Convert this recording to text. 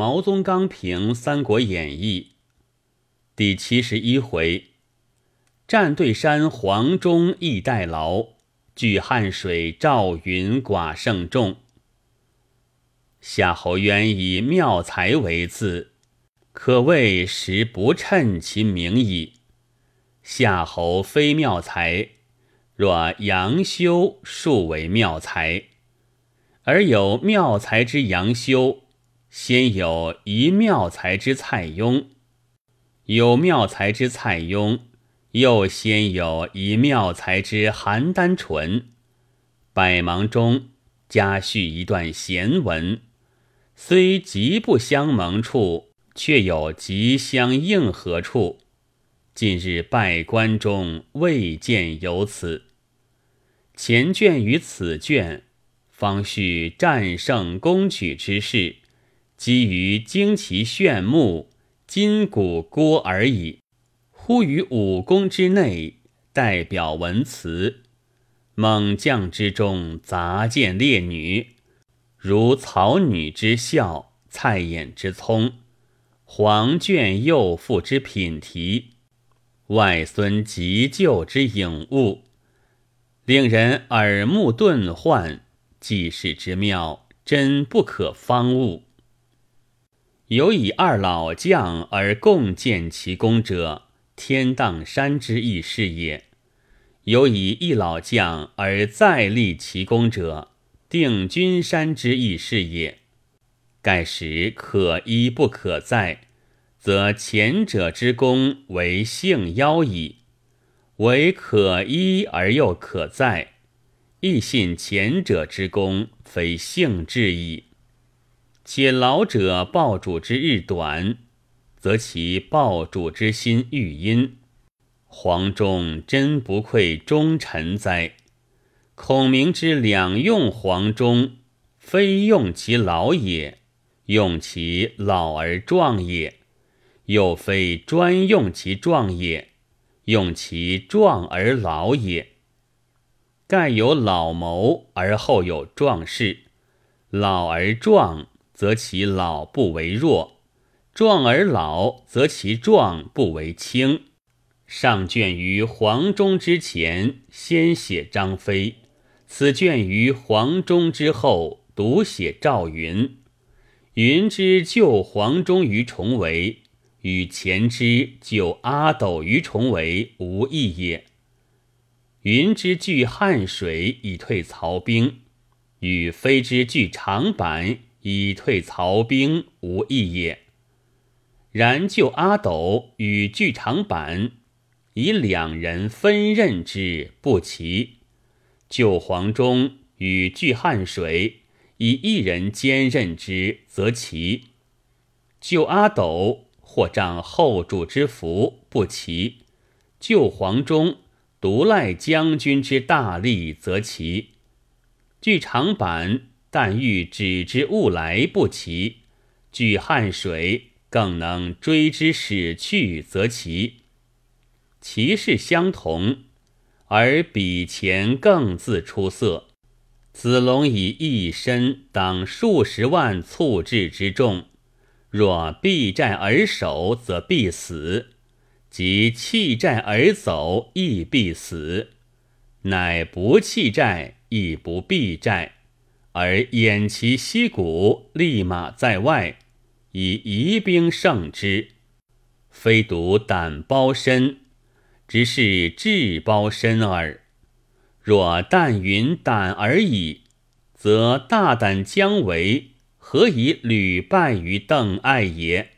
毛宗刚评《三国演义》第七十一回：战对山黄忠义代劳，拒汉水赵云寡胜众。夏侯渊以妙才为字，可谓实不称其名矣。夏侯非妙才，若杨修数为妙才，而有妙才之杨修。先有一妙才之蔡邕，有妙才之蔡邕，又先有一妙才之邯郸淳。百忙中加叙一段闲文，虽极不相蒙处，却有极相应和处。近日拜关中未见有此。前卷与此卷，方叙战胜攻取之事。基于旌旗炫目、金鼓郭而已。忽于武功之内，代表文辞。猛将之中，杂见烈女，如曹女之孝、蔡琰之聪、黄卷幼妇之品题、外孙急救之影物，令人耳目顿幻。济世之妙，真不可方物。有以二老将而共建其功者，天荡山之义是也；有以一老将而再立其功者，定军山之义是也。盖时可一不可再，则前者之功为幸邀矣；为可一而又可再，亦信前者之功非幸至矣。且老者报主之日短，则其报主之心愈阴。黄忠真不愧忠臣哉！孔明之两用黄忠，非用其老也，用其老而壮也；又非专用其壮也，用其壮而老也。盖有老谋而后有壮士，老而壮。则其老不为弱，壮而老，则其壮不为轻。上卷于黄忠之前，先写张飞；此卷于黄忠之后，独写赵云。云之救黄忠于重围，与前之救阿斗于重围无异也。云之据汉水以退曹兵，与飞之据长坂。以退曹兵无异也。然救阿斗与据长坂，以两人分任之不齐；救黄忠与据汉水，以一人兼任之则齐；救阿斗或仗后主之福不齐；救黄忠独赖将军之大力则齐；据长坂。但欲止之物来不齐，据汉水更能追之使去，则齐。其事相同，而比前更自出色。子龙以一身挡数十万簇至之众，若避战而守，则必死；即弃战而走，亦必死。乃不弃战，亦不避战。而偃旗息鼓，立马在外，以疑兵胜之。非独胆包身，只是智包身耳。若但云胆而已，则大胆将为，何以屡败于邓艾也？